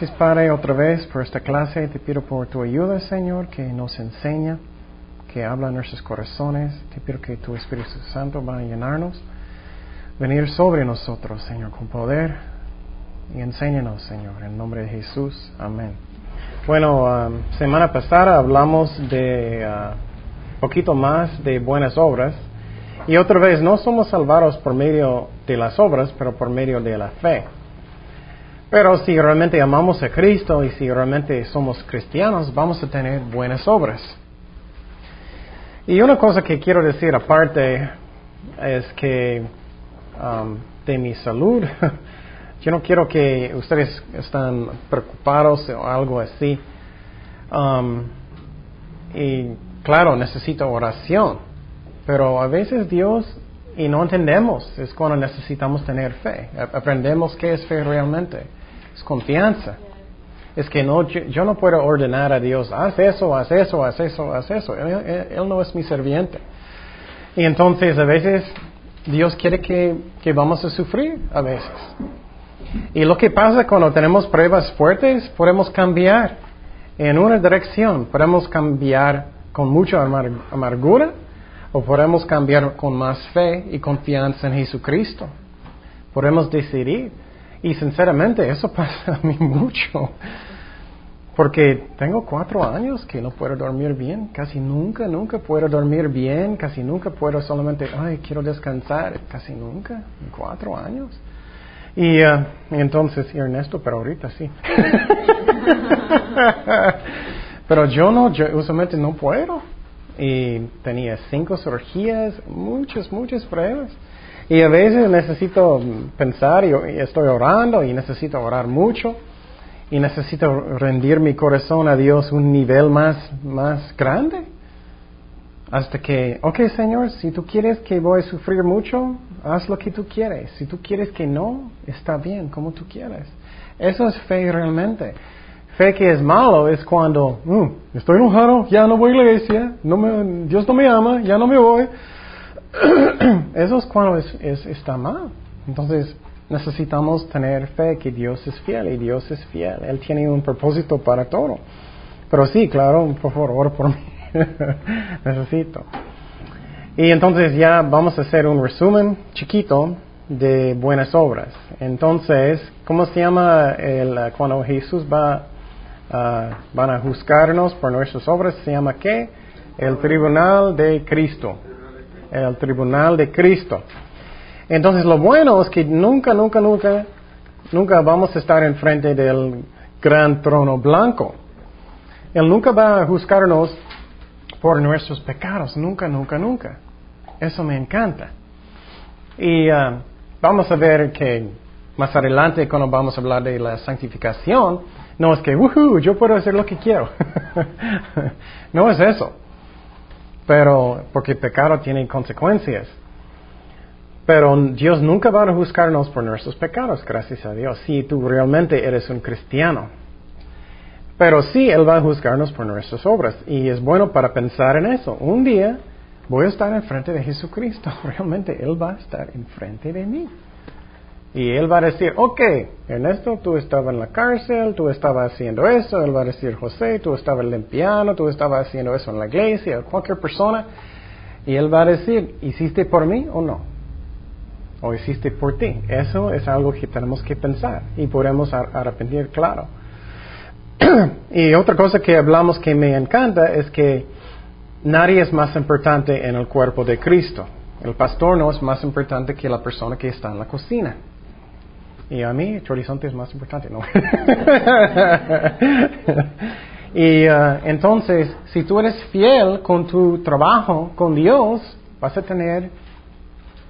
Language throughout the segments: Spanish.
gracias, Padre, otra vez por esta clase. Te pido por tu ayuda, Señor, que nos enseña, que habla en nuestros corazones. Te pido que tu Espíritu Santo va a llenarnos, venir sobre nosotros, Señor, con poder. Y enséñanos, Señor, en nombre de Jesús. Amén. Bueno, um, semana pasada hablamos de uh, poquito más de buenas obras. Y otra vez, no somos salvados por medio de las obras, pero por medio de la fe. Pero si realmente amamos a Cristo y si realmente somos cristianos, vamos a tener buenas obras. Y una cosa que quiero decir aparte es que um, de mi salud, yo no quiero que ustedes estén preocupados o algo así. Um, y claro, necesito oración, pero a veces Dios y no entendemos, es cuando necesitamos tener fe. Aprendemos qué es fe realmente confianza. Es que no, yo no puedo ordenar a Dios, haz eso, haz eso, haz eso, haz eso. Él, no es mi serviente. Y entonces a veces Dios quiere que, que vamos a sufrir, a veces. Y lo que pasa cuando tenemos pruebas fuertes, podemos cambiar en una dirección. Podemos cambiar con mucha amargura o podemos cambiar con más fe y confianza en Jesucristo. Podemos decidir. Y sinceramente eso pasa a mí mucho. Porque tengo cuatro años que no puedo dormir bien, casi nunca, nunca puedo dormir bien, casi nunca puedo solamente, ay, quiero descansar, casi nunca, cuatro años. Y, uh, entonces, Ernesto, pero ahorita sí. pero yo no, yo usualmente no puedo. Y tenía cinco cirugías, muchas, muchas pruebas. Y a veces necesito pensar y, estoy orando y necesito orar mucho y necesito rendir mi corazón a Dios un nivel más, más grande. Hasta que, ok Señor, si tú quieres que voy a sufrir mucho, haz lo que tú quieres. Si tú quieres que no, está bien, como tú quieres. Eso es fe realmente. Fe que es malo es cuando, mm, estoy enojado, ya no voy a la iglesia, no me, Dios no me ama, ya no me voy. Eso es cuando es, está mal. Entonces necesitamos tener fe que Dios es fiel y Dios es fiel. Él tiene un propósito para todo. Pero sí, claro, por favor, por mí. Necesito. Y entonces ya vamos a hacer un resumen chiquito de buenas obras. Entonces, ¿cómo se llama el, cuando Jesús va, uh, van a juzgarnos por nuestras obras? Se llama qué? El tribunal de Cristo el tribunal de Cristo. Entonces lo bueno es que nunca, nunca, nunca, nunca vamos a estar enfrente del gran trono blanco. Él nunca va a juzgarnos por nuestros pecados, nunca, nunca, nunca. Eso me encanta. Y uh, vamos a ver que más adelante cuando vamos a hablar de la santificación, no es que, yo puedo hacer lo que quiero. no es eso pero porque pecado tiene consecuencias. Pero Dios nunca va a juzgarnos por nuestros pecados, gracias a Dios, si tú realmente eres un cristiano. Pero sí, Él va a juzgarnos por nuestras obras. Y es bueno para pensar en eso. Un día voy a estar enfrente de Jesucristo. Realmente Él va a estar enfrente de mí. Y él va a decir, ok, Ernesto, tú estabas en la cárcel, tú estabas haciendo eso. Él va a decir, José, tú estabas limpiando, tú estabas haciendo eso en la iglesia, cualquier persona. Y él va a decir, ¿hiciste por mí o no? ¿O hiciste por ti? Eso es algo que tenemos que pensar y podemos arrepentir, claro. y otra cosa que hablamos que me encanta es que nadie es más importante en el cuerpo de Cristo. El pastor no es más importante que la persona que está en la cocina. Y a mí, horizonte es más importante, ¿no? y uh, entonces, si tú eres fiel con tu trabajo con Dios, vas a tener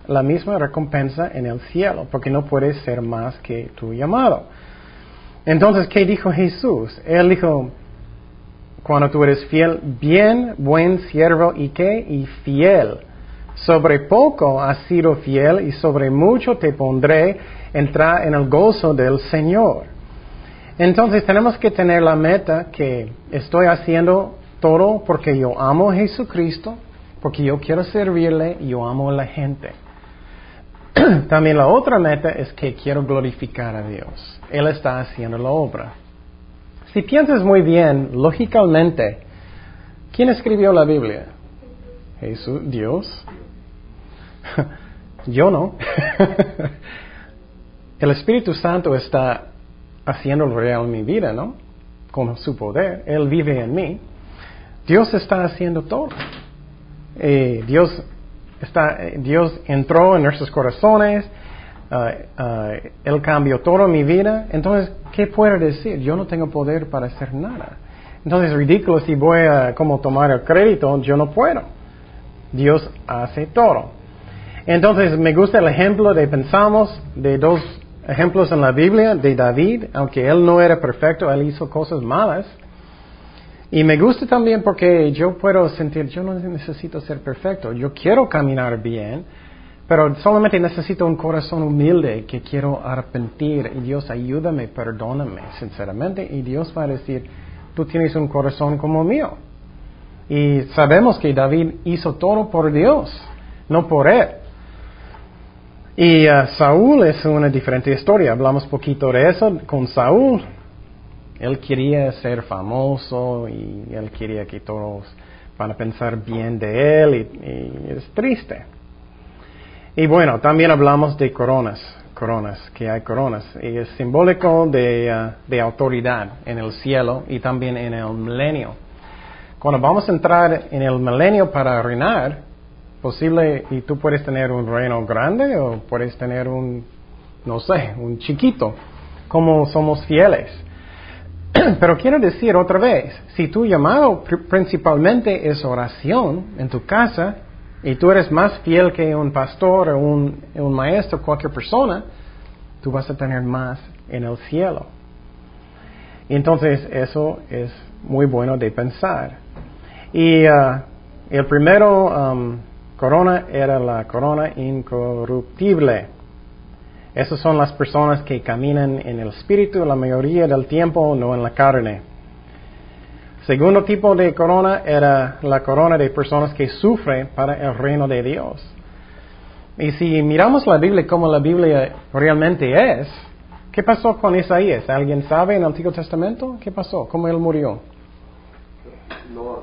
la misma recompensa en el cielo, porque no puedes ser más que tu llamado. Entonces, ¿qué dijo Jesús? Él dijo, cuando tú eres fiel, bien, buen siervo y qué? Y fiel. Sobre poco has sido fiel y sobre mucho te pondré entrar en el gozo del Señor. Entonces tenemos que tener la meta que estoy haciendo todo porque yo amo a Jesucristo, porque yo quiero servirle y yo amo a la gente. También la otra meta es que quiero glorificar a Dios. Él está haciendo la obra. Si piensas muy bien, lógicamente, ¿quién escribió la Biblia? Jesús, Dios. Yo no. El Espíritu Santo está haciendo real mi vida, ¿no? Con su poder. Él vive en mí. Dios está haciendo todo. Eh, Dios, está, eh, Dios entró en nuestros corazones. Uh, él cambió mi vida. Entonces, ¿qué puedo decir? Yo no tengo poder para hacer nada. Entonces, es ridículo si voy a como tomar el crédito, yo no puedo. Dios hace todo. Entonces, me gusta el ejemplo de pensamos de dos ejemplos en la Biblia de David, aunque él no era perfecto, él hizo cosas malas. Y me gusta también porque yo puedo sentir, yo no necesito ser perfecto, yo quiero caminar bien, pero solamente necesito un corazón humilde que quiero arrepentir y Dios ayúdame, perdóname, sinceramente, y Dios va a decir, tú tienes un corazón como mío. Y sabemos que David hizo todo por Dios, no por él. Y uh, Saúl es una diferente historia. Hablamos poquito de eso con Saúl. Él quería ser famoso y él quería que todos van a pensar bien de él y, es triste. Y bueno, también hablamos de coronas, coronas, que hay coronas. Y es simbólico de, uh, de autoridad en el cielo y también en el milenio. Cuando vamos a entrar en el milenio para reinar, posible y tú puedes tener un reino grande o puedes tener un, no sé, un chiquito, como somos fieles. Pero quiero decir otra vez, si tu llamado principalmente es oración en tu casa y tú eres más fiel que un pastor o un, un maestro, cualquier persona, tú vas a tener más en el cielo. Entonces eso es muy bueno de pensar. Y uh, el primero corona era la corona incorruptible. Esas son las personas que caminan en el espíritu la mayoría del tiempo, no en la carne. Segundo tipo de corona era la corona de personas que sufren para el reino de Dios. Y si miramos la Biblia como la Biblia realmente es, ¿qué pasó con Isaías? ¿Alguien sabe en el Antiguo Testamento? ¿Qué pasó? ¿Cómo él murió? No,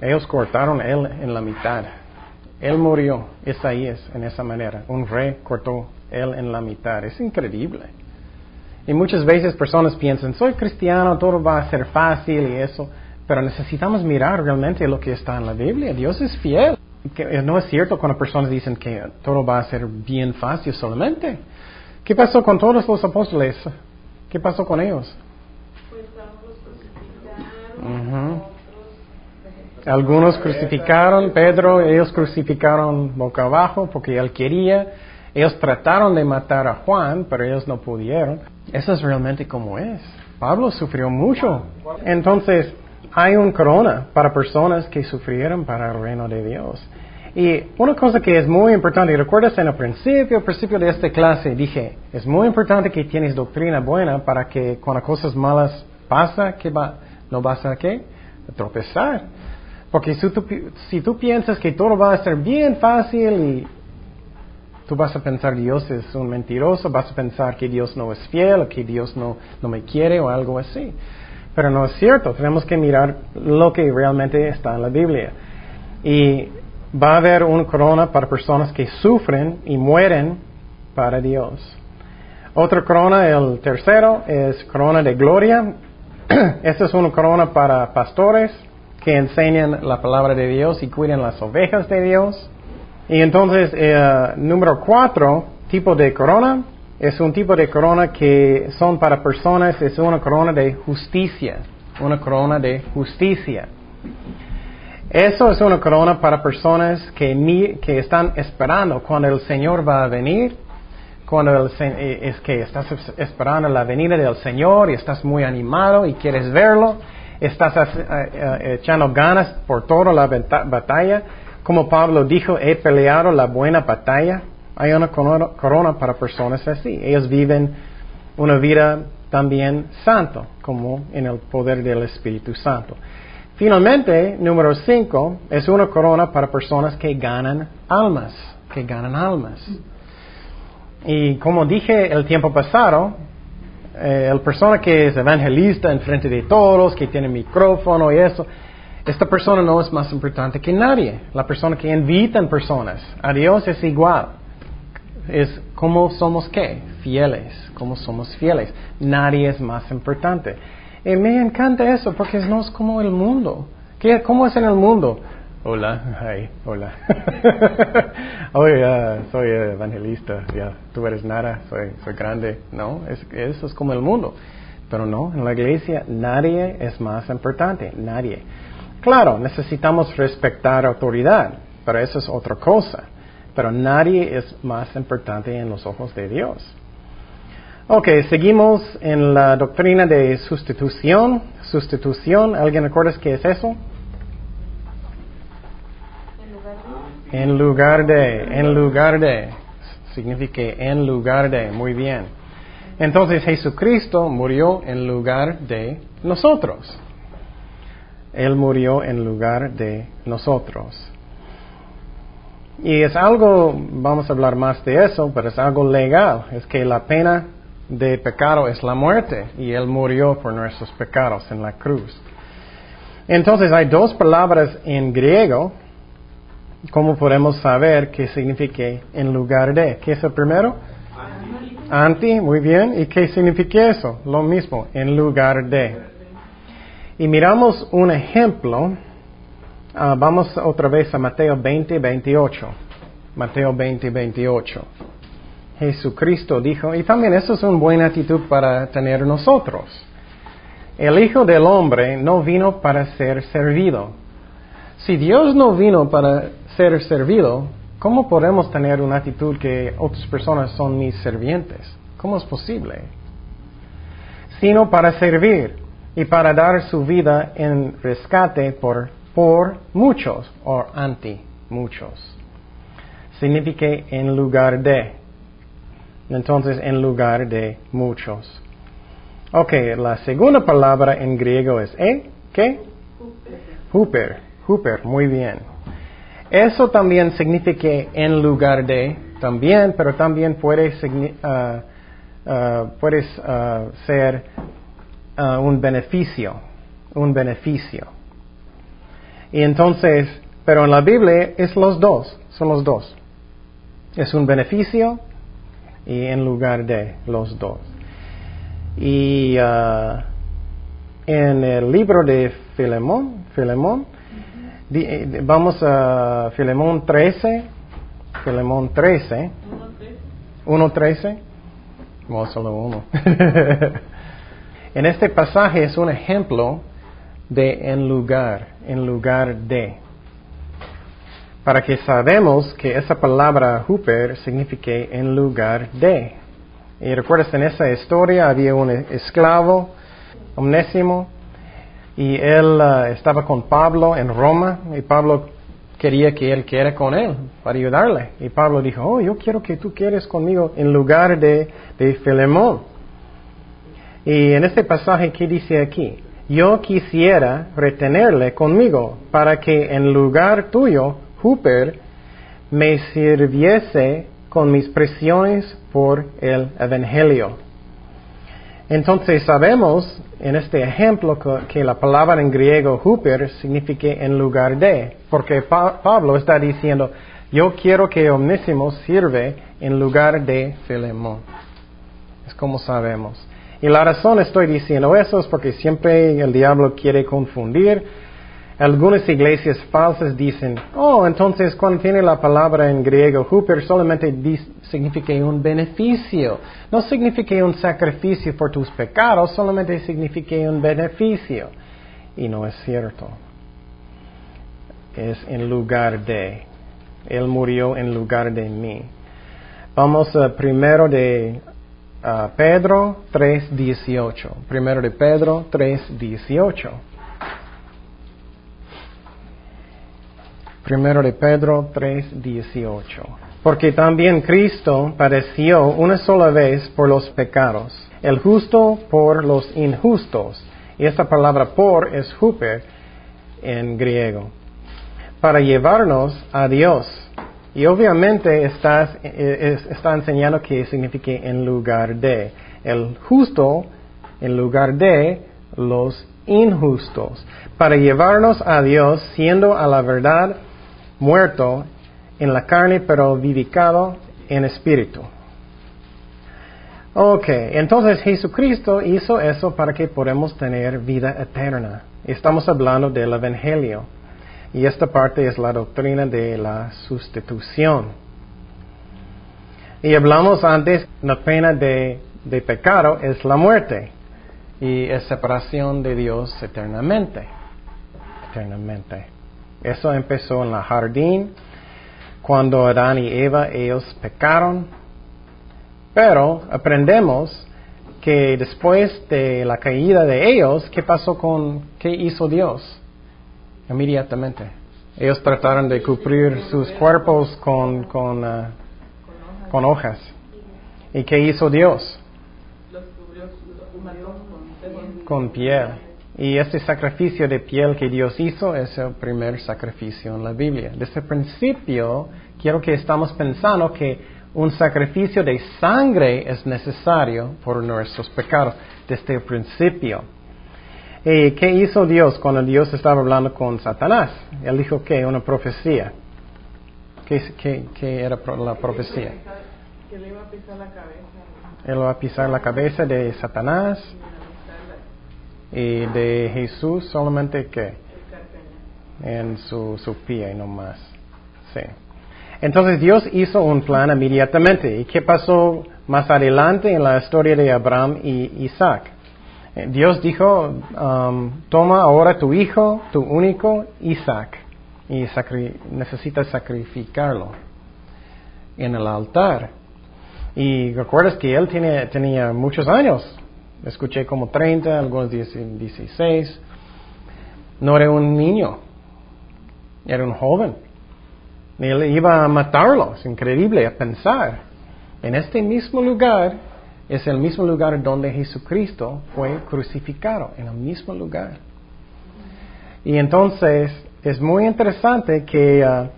ellos cortaron él en la mitad. Él murió, Isaías, en esa manera. Un rey cortó él en la mitad. Es increíble. Y muchas veces personas piensan, soy cristiano, todo va a ser fácil y eso. Pero necesitamos mirar realmente lo que está en la Biblia. Dios es fiel. Que no es cierto cuando personas dicen que todo va a ser bien fácil solamente. ¿Qué pasó con todos los apóstoles? ¿Qué pasó con ellos? Pues los algunos crucificaron, Pedro, ellos crucificaron boca abajo porque él quería. Ellos trataron de matar a Juan, pero ellos no pudieron. Eso es realmente como es. Pablo sufrió mucho. Entonces, hay un corona para personas que sufrieron para el reino de Dios. Y una cosa que es muy importante, recuerdas en el principio, al principio de esta clase, dije, es muy importante que tienes doctrina buena para que cuando cosas malas pasan, que va, no vas a qué? A tropezar. Porque si tú, si tú piensas que todo va a ser bien fácil y tú vas a pensar Dios es un mentiroso, vas a pensar que Dios no es fiel, que Dios no, no me quiere o algo así. Pero no es cierto, tenemos que mirar lo que realmente está en la Biblia. Y va a haber una corona para personas que sufren y mueren para Dios. Otra corona, el tercero, es corona de gloria. Esta es una corona para pastores que enseñan la palabra de Dios y cuiden las ovejas de Dios. Y entonces, eh, número cuatro, tipo de corona, es un tipo de corona que son para personas, es una corona de justicia, una corona de justicia. Eso es una corona para personas que, que están esperando cuando el Señor va a venir, cuando eh, es que estás esperando la venida del Señor y estás muy animado y quieres verlo estás eh, eh, echando ganas por toda la batalla. Como Pablo dijo, he peleado la buena batalla. Hay una corona para personas así. Ellos viven una vida también santo, como en el poder del Espíritu Santo. Finalmente, número cinco, es una corona para personas que ganan almas, que ganan almas. Y como dije el tiempo pasado, eh, el persona que es evangelista en frente de todos, que tiene micrófono y eso, esta persona no es más importante que nadie. La persona que invita personas a Dios es igual. Es como somos qué? Fieles. Como somos fieles. Nadie es más importante. Y me encanta eso porque no es como el mundo. ¿Qué, ¿Cómo es en el mundo? Hola, hi, hola. Oye, soy evangelista, tú eres nada, soy, soy grande. No, es, eso es como el mundo. Pero no, en la iglesia nadie es más importante, nadie. Claro, necesitamos respetar autoridad, pero eso es otra cosa. Pero nadie es más importante en los ojos de Dios. Ok, seguimos en la doctrina de sustitución. Sustitución, ¿alguien recuerda qué es eso? En lugar de, en lugar de, significa en lugar de, muy bien. Entonces Jesucristo murió en lugar de nosotros. Él murió en lugar de nosotros. Y es algo, vamos a hablar más de eso, pero es algo legal. Es que la pena de pecado es la muerte y Él murió por nuestros pecados en la cruz. Entonces hay dos palabras en griego. ¿Cómo podemos saber qué significa en lugar de? ¿Qué es el primero? Anti, muy bien. ¿Y qué significa eso? Lo mismo, en lugar de. Y miramos un ejemplo. Ah, vamos otra vez a Mateo 20, 28. Mateo 20, 28. Jesucristo dijo, y también eso es una buena actitud para tener nosotros. El Hijo del Hombre no vino para ser servido. Si Dios no vino para ser servido, ¿cómo podemos tener una actitud que otras personas son mis servientes? ¿Cómo es posible? Sino para servir y para dar su vida en rescate por, por muchos o anti muchos. Significa en lugar de. Entonces, en lugar de muchos. Ok, la segunda palabra en griego es ¿eh? ¿Qué? Huper. Huper, muy bien. Eso también significa en lugar de, también, pero también puede, uh, uh, puede uh, ser Ah, un beneficio, un beneficio. Y entonces, pero en la Biblia es los dos, son los dos. Es un beneficio y en lugar de los dos. Y ah, en el libro de Filemón, Filemón, vamos a Filemón 13, Filemón 13, 1.13, no, solo uno. En este pasaje es un ejemplo de en lugar, en lugar de. Para que sabemos que esa palabra Hooper significa en lugar de. Y recuerdas, en esa historia había un esclavo, omnésimo, y él uh, estaba con Pablo en Roma, y Pablo quería que él quiera con él para ayudarle. Y Pablo dijo, oh, yo quiero que tú quieres conmigo en lugar de, de Filemón. Y en este pasaje, ¿qué dice aquí? Yo quisiera retenerle conmigo para que en lugar tuyo, Hooper, me sirviese con mis presiones por el Evangelio. Entonces sabemos en este ejemplo que, la palabra en griego Hooper significa en lugar de, porque Pablo está diciendo, yo quiero que Omnísimo sirve en lugar de Filemón. Es como sabemos. Y la razón estoy diciendo eso es porque siempre el diablo quiere confundir. Algunas iglesias falsas dicen, oh, entonces cuando tiene la palabra en griego, Hooper solamente significa un beneficio. No significa un sacrificio por tus pecados, solamente significa un beneficio. Y no es cierto. Es en lugar de. Él murió en lugar de mí. Vamos a primero de Uh, Pedro 3.18. Primero de Pedro 3.18. Primero de Pedro 3.18. Porque también Cristo padeció una sola vez por los pecados, el justo por los injustos. Y esta palabra por es huper en griego. Para llevarnos a Dios y obviamente estás, eh, está enseñando que significa en lugar de. el justo en lugar de los injustos, para llevarnos a Dios siendo a la verdad muerto en la carne, pero vivificado en espíritu. Ok, entonces Jesucristo hizo eso para que podamos tener vida eterna. Estamos hablando del Evangelio. Y esta parte es la doctrina de la sustitución. Y hablamos antes, la pena de, de pecado es la muerte. Y es separación de Dios eternamente. Eternamente. Eso empezó en la jardín, cuando Adán y Eva, ellos pecaron. Pero aprendemos que después de la caída de ellos, ¿qué pasó con, qué hizo Dios? Inmediatamente. Ellos trataron de cubrir sus cuerpos con, con, uh, con hojas. ¿Y qué hizo Dios? Con piel. Y este sacrificio de piel que Dios hizo es el primer sacrificio en la Biblia. Desde el principio, quiero que estamos pensando que un sacrificio de sangre es necesario por nuestros pecados desde el principio. ¿Y qué hizo Dios cuando Dios estaba hablando con Satanás? Él dijo que una profecía. ¿Qué, qué, era la profecía? Que le iba a pisar la cabeza. Él va a pisar la cabeza de Satanás y de Jesús solamente que en su, su pie nomás. Sí. Entonces Dios hizo un plan inmediatamente. ¿Y qué pasó más adelante en la historia de Abraham y Isaac? Eh, Dios dijo, um, toma ahora tu hijo, tu único Isaac, y necesitas sacrificarlo en el altar. Y recuerdas que él tenía muchos años, escuché como 30, algunos 16, no era un niño, era un joven. Él iba a matarlo, es increíble a pensar. En este mismo lugar es el mismo lugar donde Jesucristo fue crucificado, en el mismo lugar. Y entonces es muy interesante que, uh,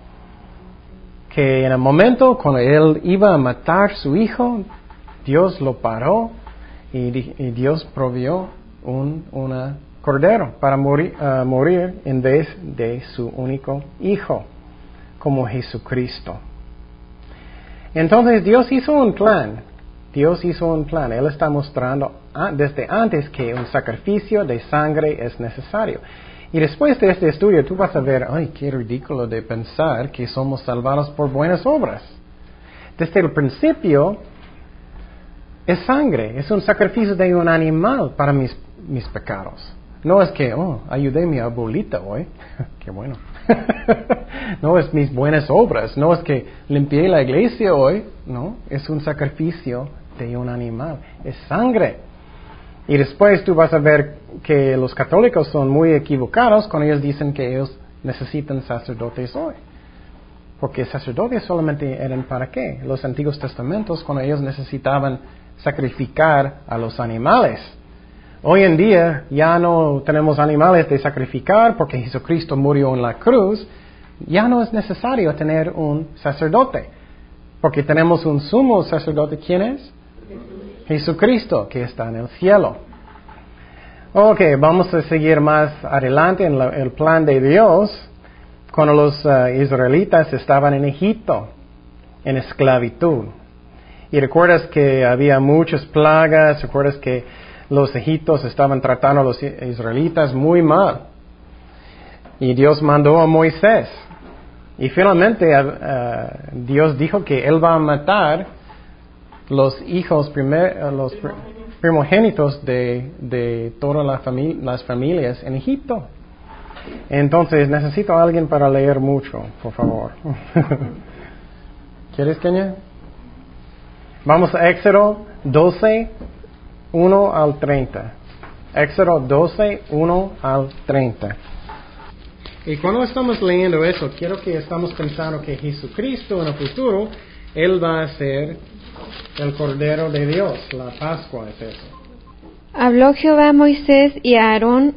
que en el momento cuando él iba a matar a su hijo, Dios lo paró y, Dios provió un una cordero para morir, uh, morir en vez de su único hijo, como Jesucristo. Entonces Dios hizo un plan Dios hizo un plan. Él está mostrando desde antes que un sacrificio de sangre es necesario. Y después de este estudio tú vas a ver, ay, qué ridículo de pensar que somos salvados por buenas obras. Desde el principio es sangre, es un sacrificio de un animal para mis, mis pecados. No es que, oh, ayudé a mi abuelita hoy. qué bueno. no es mis buenas obras. No es que limpié la iglesia hoy. No, es un sacrificio de un animal, es sangre. Y después tú vas a ver que los católicos son muy equivocados cuando ellos dicen que ellos necesitan sacerdotes hoy. Porque sacerdotes solamente eran para qué? Los antiguos testamentos cuando ellos necesitaban sacrificar a los animales. Hoy en día ya no tenemos animales de sacrificar porque Jesucristo murió en la cruz. Ya no es necesario tener un sacerdote. Porque tenemos un sumo sacerdote. ¿Quién es? Jesucristo que está en el cielo. Ok, vamos a seguir más adelante en el plan de Dios. Cuando los uh, israelitas estaban en Egipto, en esclavitud. Y recuerdas que había muchas plagas, recuerdas que los egipcios estaban tratando a los israelitas muy mal. Y Dios mandó a Moisés. Y finalmente uh, Dios dijo que Él va a matar los hijos, primer, eh, los primogénitos de, de todas las familias en Egipto. Entonces necesito a alguien para leer mucho, por favor. ¿Quieres, Kenia? Vamos a Éxodo 12, 1 al 30. Éxodo 12, 1 al 30. Y cuando estamos leyendo eso, quiero que estamos pensando que Jesucristo en el futuro, Él va a ser el Cordero de Dios, la Pascua es eso. Habló Jehová a Moisés y a Aarón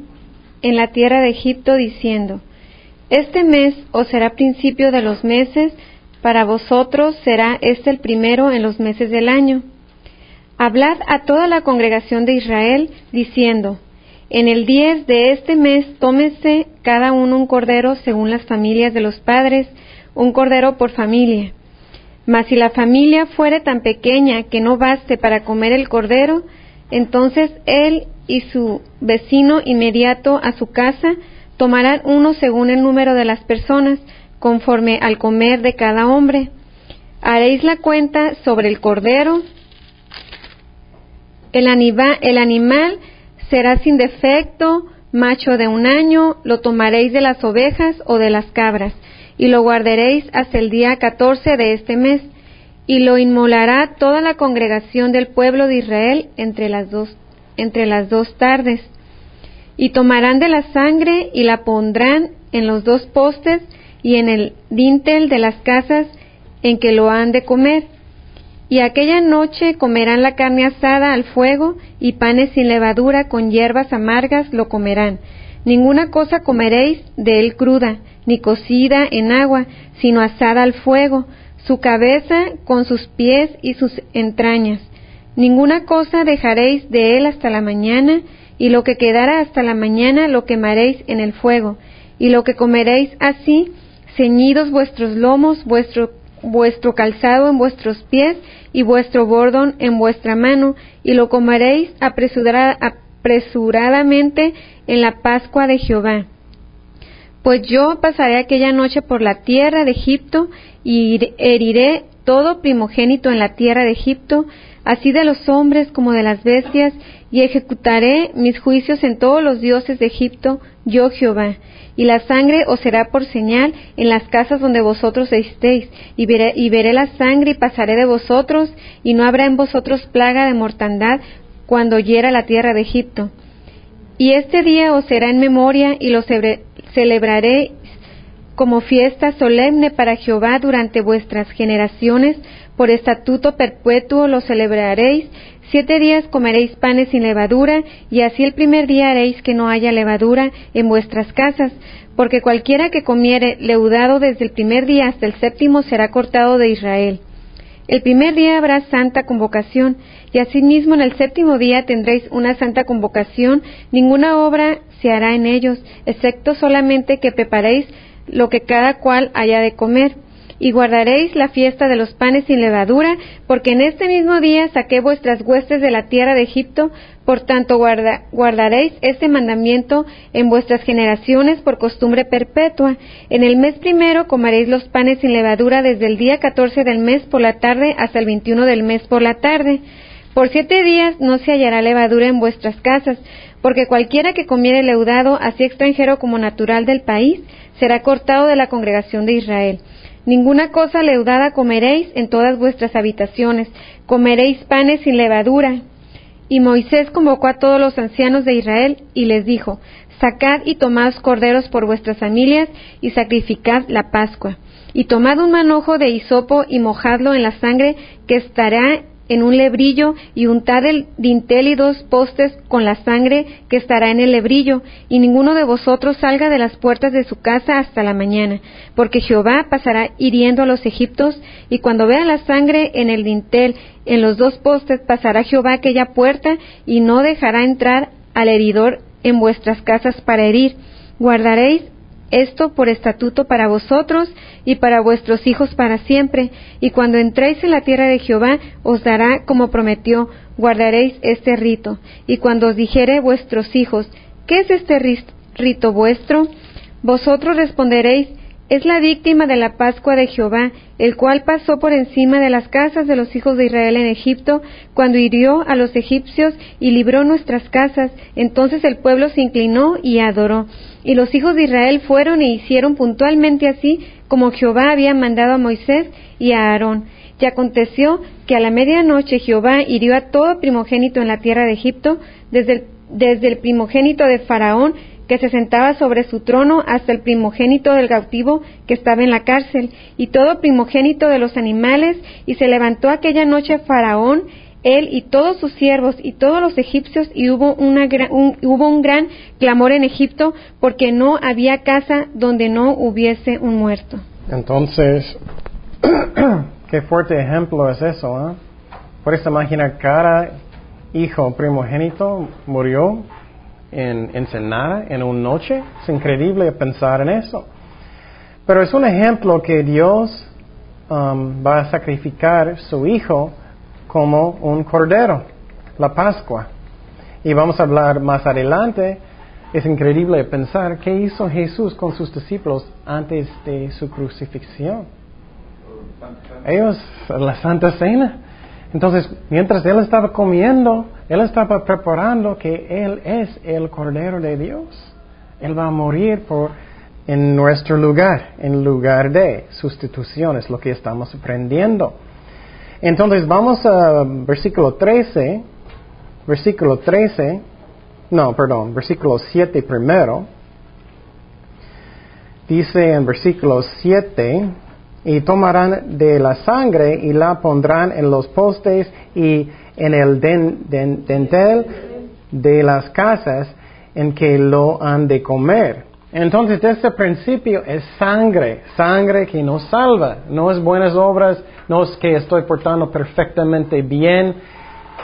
en la tierra de Egipto diciendo, Este mes os será principio de los meses, para vosotros será este el primero en los meses del año. Hablad a toda la congregación de Israel, diciendo, en el diez de este mes tómese cada uno un cordero según las familias de los padres, un cordero por familia. Mas si la familia fuere tan pequeña que no baste para comer el cordero, entonces él y su vecino inmediato a su casa tomarán uno según el número de las personas, conforme al comer de cada hombre. Haréis la cuenta sobre el cordero. El, el animal será sin defecto, macho de un año, lo tomaréis de las ovejas o de las cabras, y lo guardaréis hasta el día catorce de este mes, y lo inmolará toda la congregación del pueblo de Israel entre las dos, entre las dos tardes. Y tomarán de la sangre y la pondrán en los dos postes y en el dintel de las casas en que lo han de comer. Y aquella noche comerán la carne asada al fuego y panes sin levadura con hierbas amargas lo comerán. Ninguna cosa comeréis de él cruda, ni cocida en agua, sino asada al fuego, su cabeza con sus pies y sus entrañas. Ninguna cosa dejaréis de él hasta la mañana, y lo que quedara hasta la mañana lo quemaréis en el fuego, y lo que comeréis así, ceñidos vuestros lomos, vuestro, calzado en vuestros pies, y vuestro bordón en vuestra mano, y lo comeréis apresuradamente en la Pascua de Jehová. Pues yo pasaré aquella noche por la tierra de Egipto, y heriré todo primogénito en la tierra de Egipto, así de los hombres como de las bestias, y ejecutaré mis juicios en todos los dioses de Egipto, yo Jehová. Y la sangre os será por señal en las casas donde vosotros estéis, y veré, y veré la sangre y pasaré de vosotros, y no habrá en vosotros plaga de mortandad cuando hiera la tierra de Egipto. Y este día os será en memoria, y lo celebraré como fiesta solemne para Jehová durante vuestras generaciones, por estatuto perpetuo lo celebraréis, siete días comeréis panes sin levadura, y así el primer día haréis que no haya levadura en vuestras casas, porque cualquiera que comiere leudado desde el primer día hasta el séptimo será cortado de Israel. El primer día habrá santa convocación, y asimismo en el séptimo día tendréis una santa convocación, ninguna obra se hará en ellos, excepto solamente que preparéis lo que cada cual haya de comer. Y guardaréis la fiesta de los panes sin levadura, porque en este mismo día saqué vuestras huestes de la tierra de Egipto, por tanto guardaréis este mandamiento en vuestras generaciones por costumbre perpetua. En el mes primero comeréis los panes sin levadura desde el día catorce del mes por la tarde hasta el veintiuno del mes por la tarde. Por siete días no se hallará levadura en vuestras casas, porque cualquiera que comiere leudado, así extranjero como natural del país, será cortado de la congregación de Israel. Ninguna cosa leudada comeréis en todas vuestras habitaciones, comeréis panes sin levadura. Y Moisés convocó a todos los ancianos de Israel y les dijo, Sacad y tomad corderos por vuestras familias y sacrificad la Pascua. Y tomad un manojo de hisopo y mojadlo en la sangre que estará en un lebrillo y untad el dintel y dos postes con la sangre que estará en el lebrillo, y ninguno de vosotros salga de las puertas de su casa hasta la mañana, porque Jehová pasará hiriendo a los egiptos, y cuando vea la sangre en el dintel, en los dos postes, pasará Jehová aquella puerta, y no dejará entrar al heridor en vuestras casas para herir. Guardaréis esto por estatuto para vosotros y para vuestros hijos para siempre, y cuando entréis en la tierra de Jehová, os dará como prometió, guardaréis este rito. Y cuando os dijere vuestros hijos, ¿qué es este rito vuestro? Vosotros responderéis, es la víctima de la Pascua de Jehová, el cual pasó por encima de las casas de los hijos de Israel en Egipto, cuando hirió a los egipcios y libró nuestras casas. Entonces el pueblo se inclinó y adoró. Y los hijos de Israel fueron e hicieron puntualmente así como Jehová había mandado a Moisés y a Aarón. Y aconteció que a la medianoche Jehová hirió a todo primogénito en la tierra de Egipto, desde el, desde el primogénito de Faraón, que se sentaba sobre su trono, hasta el primogénito del cautivo que estaba en la cárcel, y todo primogénito de los animales, y se levantó aquella noche Faraón él y todos sus siervos y todos los egipcios, y hubo, una un, hubo un gran clamor en Egipto porque no había casa donde no hubiese un muerto. Entonces, qué fuerte ejemplo es eso, ¿eh? Puedes imaginar cada hijo primogénito murió en Ensenada en una noche. Es increíble pensar en eso. Pero es un ejemplo que Dios um, va a sacrificar su hijo como un cordero, la Pascua. Y vamos a hablar más adelante. Es increíble pensar qué hizo Jesús con sus discípulos antes de su crucifixión. Ellos, la Santa Cena. Entonces, mientras Él estaba comiendo, Él estaba preparando que Él es el Cordero de Dios. Él va a morir por, en nuestro lugar, en lugar de sustitución, es lo que estamos aprendiendo. Entonces, vamos a versículo 13, versículo 13, no, perdón, versículo 7 primero. Dice en versículo 7, y tomarán de la sangre y la pondrán en los postes y en el dentel de las casas en que lo han de comer. Entonces, este principio es sangre, sangre que nos salva, no es buenas obras, no es que estoy portando perfectamente bien.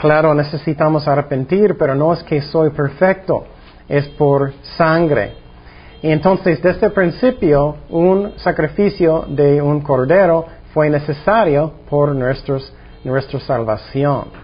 Claro, necesitamos arrepentir, pero no es que soy perfecto, es por sangre. Y entonces, desde el principio, un sacrificio de un cordero fue necesario por nuestra salvación.